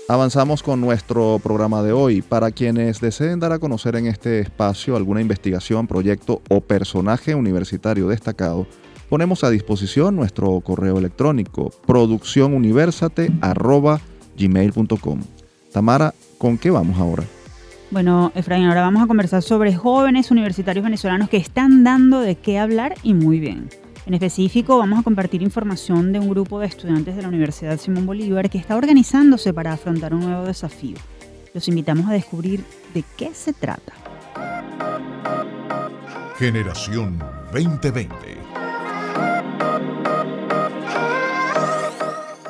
Avanzamos con nuestro programa de hoy. Para quienes deseen dar a conocer en este espacio alguna investigación, proyecto o personaje universitario destacado, ponemos a disposición nuestro correo electrónico producciónuniversate.gmail.com. Tamara, ¿con qué vamos ahora? Bueno, Efraín, ahora vamos a conversar sobre jóvenes universitarios venezolanos que están dando de qué hablar y muy bien. En específico, vamos a compartir información de un grupo de estudiantes de la Universidad Simón Bolívar que está organizándose para afrontar un nuevo desafío. Los invitamos a descubrir de qué se trata. Generación 2020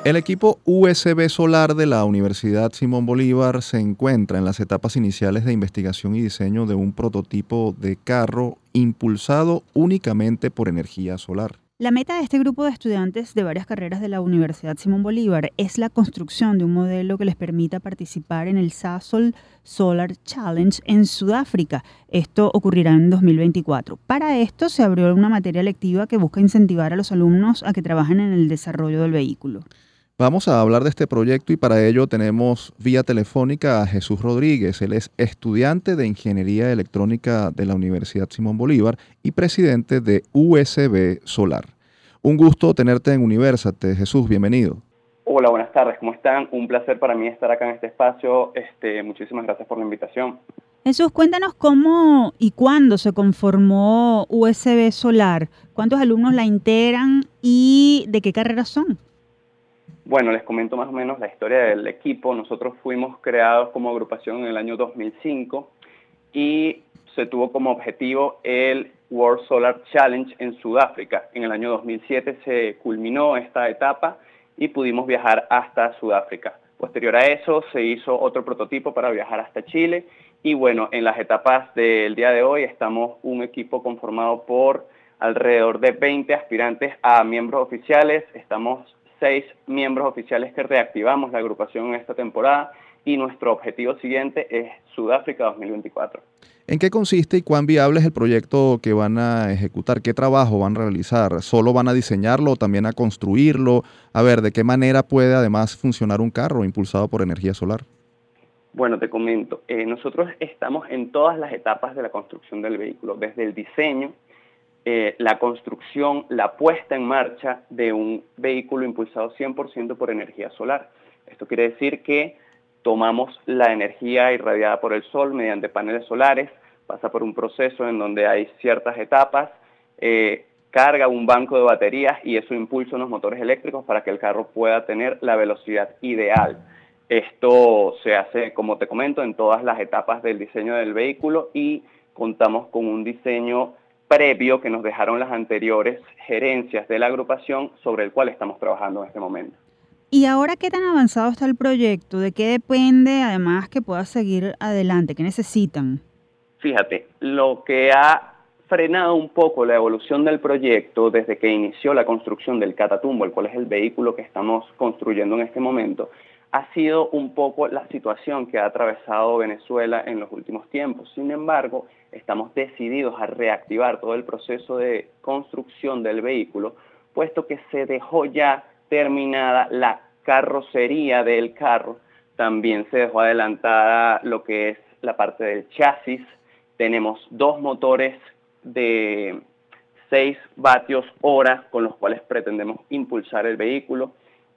El equipo USB solar de la Universidad Simón Bolívar se encuentra en las etapas iniciales de investigación y diseño de un prototipo de carro impulsado únicamente por energía solar. La meta de este grupo de estudiantes de varias carreras de la Universidad Simón Bolívar es la construcción de un modelo que les permita participar en el Sasol Solar Challenge en Sudáfrica. Esto ocurrirá en 2024. Para esto se abrió una materia lectiva que busca incentivar a los alumnos a que trabajen en el desarrollo del vehículo. Vamos a hablar de este proyecto y para ello tenemos vía telefónica a Jesús Rodríguez. Él es estudiante de Ingeniería Electrónica de la Universidad Simón Bolívar y presidente de USB Solar. Un gusto tenerte en Universate. Jesús, bienvenido. Hola, buenas tardes, ¿cómo están? Un placer para mí estar acá en este espacio. Este, muchísimas gracias por la invitación. Jesús, cuéntanos cómo y cuándo se conformó USB Solar, cuántos alumnos la integran y de qué carreras son. Bueno, les comento más o menos la historia del equipo. Nosotros fuimos creados como agrupación en el año 2005 y se tuvo como objetivo el World Solar Challenge en Sudáfrica. En el año 2007 se culminó esta etapa y pudimos viajar hasta Sudáfrica. Posterior a eso se hizo otro prototipo para viajar hasta Chile y bueno, en las etapas del día de hoy estamos un equipo conformado por alrededor de 20 aspirantes a miembros oficiales. Estamos seis miembros oficiales que reactivamos la agrupación en esta temporada y nuestro objetivo siguiente es Sudáfrica 2024. ¿En qué consiste y cuán viable es el proyecto que van a ejecutar? ¿Qué trabajo van a realizar? ¿Solo van a diseñarlo o también a construirlo? A ver, ¿de qué manera puede además funcionar un carro impulsado por energía solar? Bueno, te comento, eh, nosotros estamos en todas las etapas de la construcción del vehículo, desde el diseño, eh, la construcción, la puesta en marcha de un vehículo impulsado 100% por energía solar. Esto quiere decir que tomamos la energía irradiada por el sol mediante paneles solares, pasa por un proceso en donde hay ciertas etapas, eh, carga un banco de baterías y eso impulsa unos motores eléctricos para que el carro pueda tener la velocidad ideal. Esto se hace, como te comento, en todas las etapas del diseño del vehículo y contamos con un diseño previo que nos dejaron las anteriores gerencias de la agrupación sobre el cual estamos trabajando en este momento. ¿Y ahora qué tan avanzado está el proyecto? ¿De qué depende además que pueda seguir adelante? ¿Qué necesitan? Fíjate, lo que ha frenado un poco la evolución del proyecto desde que inició la construcción del Catatumbo, el cual es el vehículo que estamos construyendo en este momento, ha sido un poco la situación que ha atravesado Venezuela en los últimos tiempos. Sin embargo, estamos decididos a reactivar todo el proceso de construcción del vehículo, puesto que se dejó ya terminada la carrocería del carro, también se dejó adelantada lo que es la parte del chasis, tenemos dos motores de 6 vatios hora con los cuales pretendemos impulsar el vehículo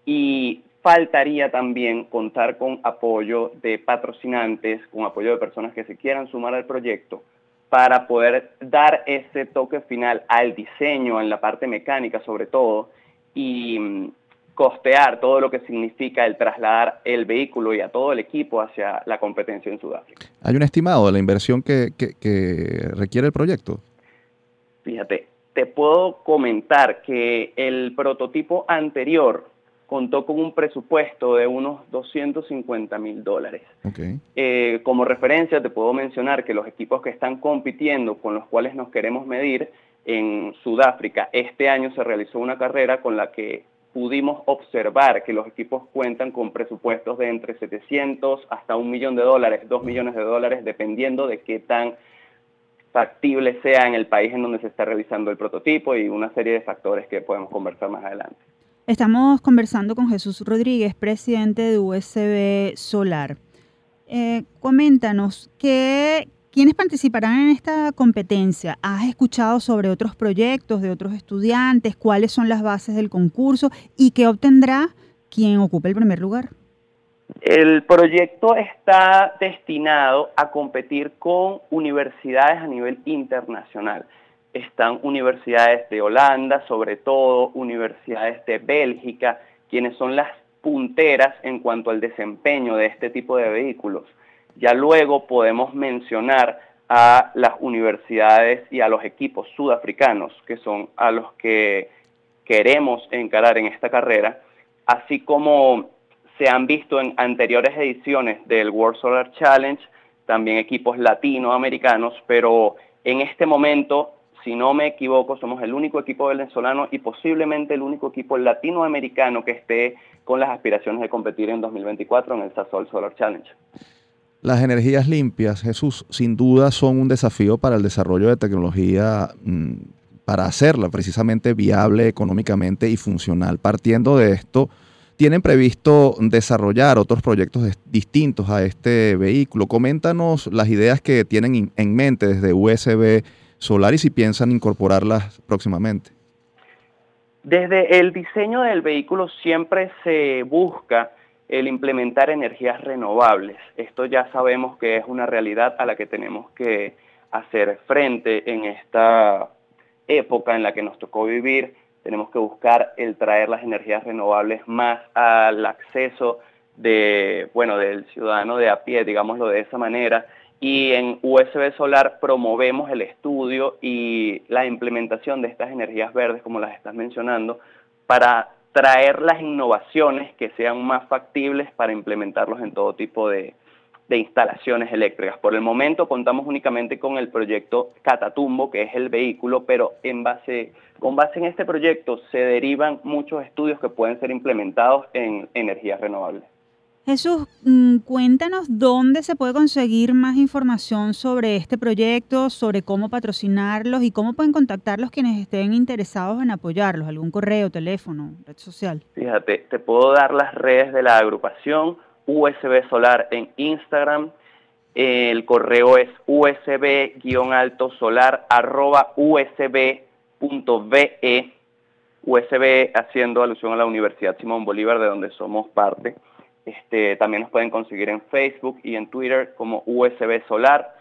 y faltaría también contar con apoyo de patrocinantes, con apoyo de personas que se quieran sumar al proyecto para poder dar ese toque final al diseño, en la parte mecánica sobre todo, y mm, costear todo lo que significa el trasladar el vehículo y a todo el equipo hacia la competencia en Sudáfrica. ¿Hay un estimado de la inversión que, que requiere el proyecto? Fíjate, te puedo comentar que el prototipo anterior contó con un presupuesto de unos 250 mil dólares. Eh, como referencia te puedo mencionar que los equipos que están compitiendo con los cuales nos queremos medir en Sudáfrica, este año se realizó una carrera con la que pudimos observar que los equipos cuentan con presupuestos de entre 700 hasta un millón de dólares, dos millones de dólares, dependiendo de qué tan factible sea en el país en donde se está realizando el prototipo y una serie de factores que podemos conversar más adelante. Estamos conversando con Jesús Rodríguez, presidente de USB Solar. Eh, coméntanos, ¿qué, ¿quiénes participarán en esta competencia? ¿Has escuchado sobre otros proyectos de otros estudiantes? ¿Cuáles son las bases del concurso? ¿Y qué obtendrá quien ocupe el primer lugar? El proyecto está destinado a competir con universidades a nivel internacional están universidades de Holanda, sobre todo universidades de Bélgica, quienes son las punteras en cuanto al desempeño de este tipo de vehículos. Ya luego podemos mencionar a las universidades y a los equipos sudafricanos, que son a los que queremos encarar en esta carrera, así como se han visto en anteriores ediciones del World Solar Challenge, también equipos latinoamericanos, pero en este momento si no me equivoco, somos el único equipo venezolano y posiblemente el único equipo latinoamericano que esté con las aspiraciones de competir en 2024 en el Sasol Solar Challenge. Las energías limpias, Jesús, sin duda son un desafío para el desarrollo de tecnología mm, para hacerla precisamente viable económicamente y funcional. Partiendo de esto, tienen previsto desarrollar otros proyectos distintos a este vehículo. Coméntanos las ideas que tienen en mente desde USB Solar y si piensan incorporarlas próximamente. Desde el diseño del vehículo siempre se busca el implementar energías renovables. Esto ya sabemos que es una realidad a la que tenemos que hacer frente en esta época en la que nos tocó vivir. Tenemos que buscar el traer las energías renovables más al acceso de, bueno, del ciudadano de a pie, digámoslo de esa manera. Y en USB Solar promovemos el estudio y la implementación de estas energías verdes, como las estás mencionando, para traer las innovaciones que sean más factibles para implementarlos en todo tipo de, instalaciones eléctricas. Por el momento contamos únicamente con el proyecto Catatumbo, que es el vehículo, pero con base en este proyecto se derivan muchos estudios que pueden ser implementados en energías renovables. Jesús, mm, cuéntanos dónde se puede conseguir más información sobre este proyecto, sobre cómo patrocinarlos y cómo pueden contactarlos quienes estén interesados en apoyarlos, algún correo, teléfono, red social. Fíjate, te puedo dar las redes de la agrupación USB Solar en Instagram. El correo es usb-solar usb.be. USB haciendo alusión a la Universidad Simón Bolívar, de donde somos parte. Este, también nos pueden conseguir en Facebook y en Twitter como USB Solar.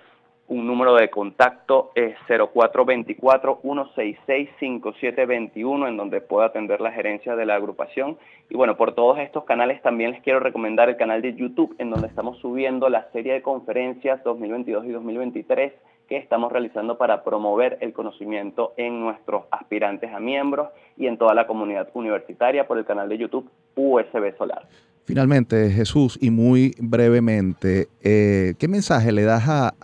Un número de contacto es 0424-166-5721 en donde puedo atender la gerencia de la agrupación. Y bueno, por todos estos canales también les quiero recomendar el canal de YouTube en donde estamos subiendo la serie de conferencias 2022 y 2023 que estamos realizando para promover el conocimiento en nuestros aspirantes a miembros y en toda la comunidad universitaria por el canal de YouTube USB Solar. Finalmente, Jesús, y muy brevemente, eh, ¿qué mensaje le das a,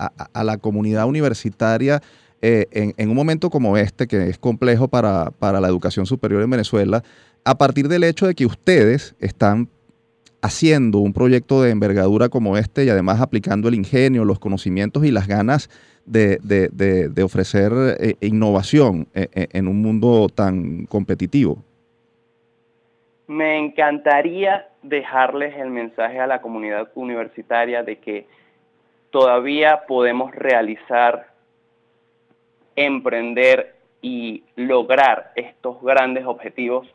la comunidad universitaria eh, en, un momento como este, que es complejo para, la educación superior en Venezuela, a partir del hecho de que ustedes están haciendo un proyecto de envergadura como este y además aplicando el ingenio, los conocimientos y las ganas de, ofrecer eh, innovación en un mundo tan competitivo? Me encantaría dejarles el mensaje a la comunidad universitaria de que todavía podemos realizar, emprender y lograr estos grandes objetivos,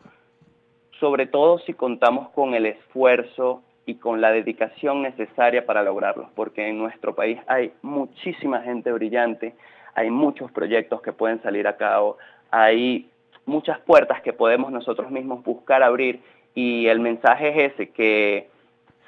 sobre todo si contamos con el esfuerzo y con la dedicación necesaria para lograrlos, porque en nuestro país hay muchísima gente brillante, hay muchos proyectos que pueden salir a cabo, hay muchas puertas que podemos nosotros mismos buscar abrir y el mensaje es ese, que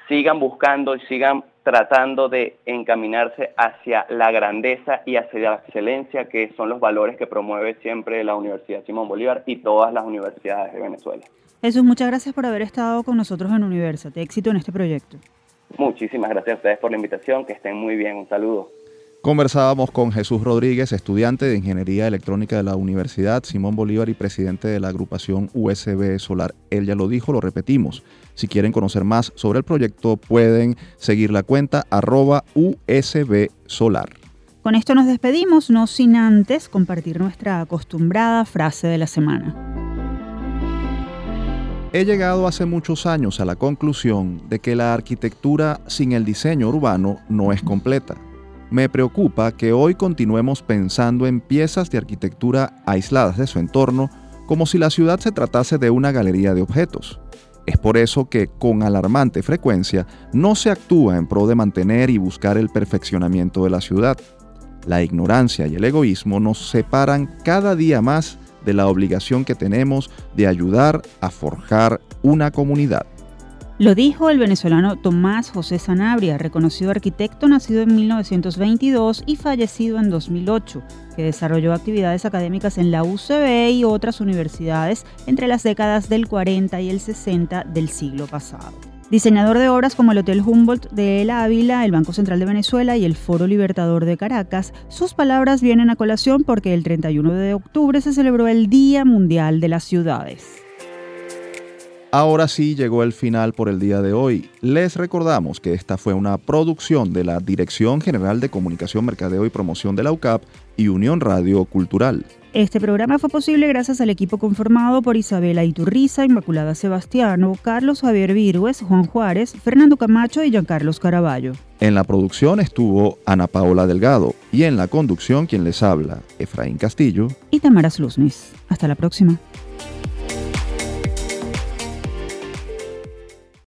sigan buscando y sigan tratando de encaminarse hacia la grandeza y hacia la excelencia, que son los valores que promueve siempre la Universidad Simón Bolívar y todas las universidades de Venezuela. Jesús, muchas gracias por haber estado con nosotros en Universate. Éxito en este proyecto. Muchísimas gracias a ustedes por la invitación, que estén muy bien. Un saludo. Conversábamos con Jesús Rodríguez, estudiante de Ingeniería Electrónica de la Universidad Simón Bolívar y presidente de la agrupación USB Solar. Él ya lo dijo, lo repetimos. Si quieren conocer más sobre el proyecto, pueden seguir la cuenta arroba USB Solar. Con esto nos despedimos, no sin antes compartir nuestra acostumbrada frase de la semana. He llegado hace muchos años a la conclusión de que la arquitectura sin el diseño urbano no es completa me preocupa que hoy continuemos pensando en piezas de arquitectura aisladas de su entorno como si la ciudad se tratase de una galería de objetos. Es por eso que con alarmante frecuencia no se actúa en pro de mantener y buscar el perfeccionamiento de la ciudad. La ignorancia y el egoísmo nos separan cada día más de la obligación que tenemos de ayudar a forjar una comunidad. Lo dijo el venezolano Tomás José Sanabria, reconocido arquitecto nacido en 1922 y fallecido en 2008, que desarrolló actividades académicas en la UCB y otras universidades entre las décadas del 40 y el 60 del siglo pasado. Diseñador de obras como el Hotel Humboldt de El Ávila, el Banco Central de Venezuela y el Foro Libertador de Caracas, sus palabras vienen a colación porque el 31 de octubre se celebró el Día Mundial de las Ciudades. Ahora sí llegó el final por el día de hoy. Les recordamos que esta fue una producción de la Dirección General de Comunicación, Mercadeo y Promoción de la UCAP y Unión Radio Cultural. Este programa fue posible gracias al equipo conformado por Isabela Iturriza, Inmaculada Sebastiano, Carlos Javier Virgües, Juan Juárez, Fernando Camacho y Giancarlos Caraballo. En la producción estuvo Ana Paola Delgado y en la conducción quien les habla, Efraín Castillo y Tamara Sluznis. Hasta la próxima.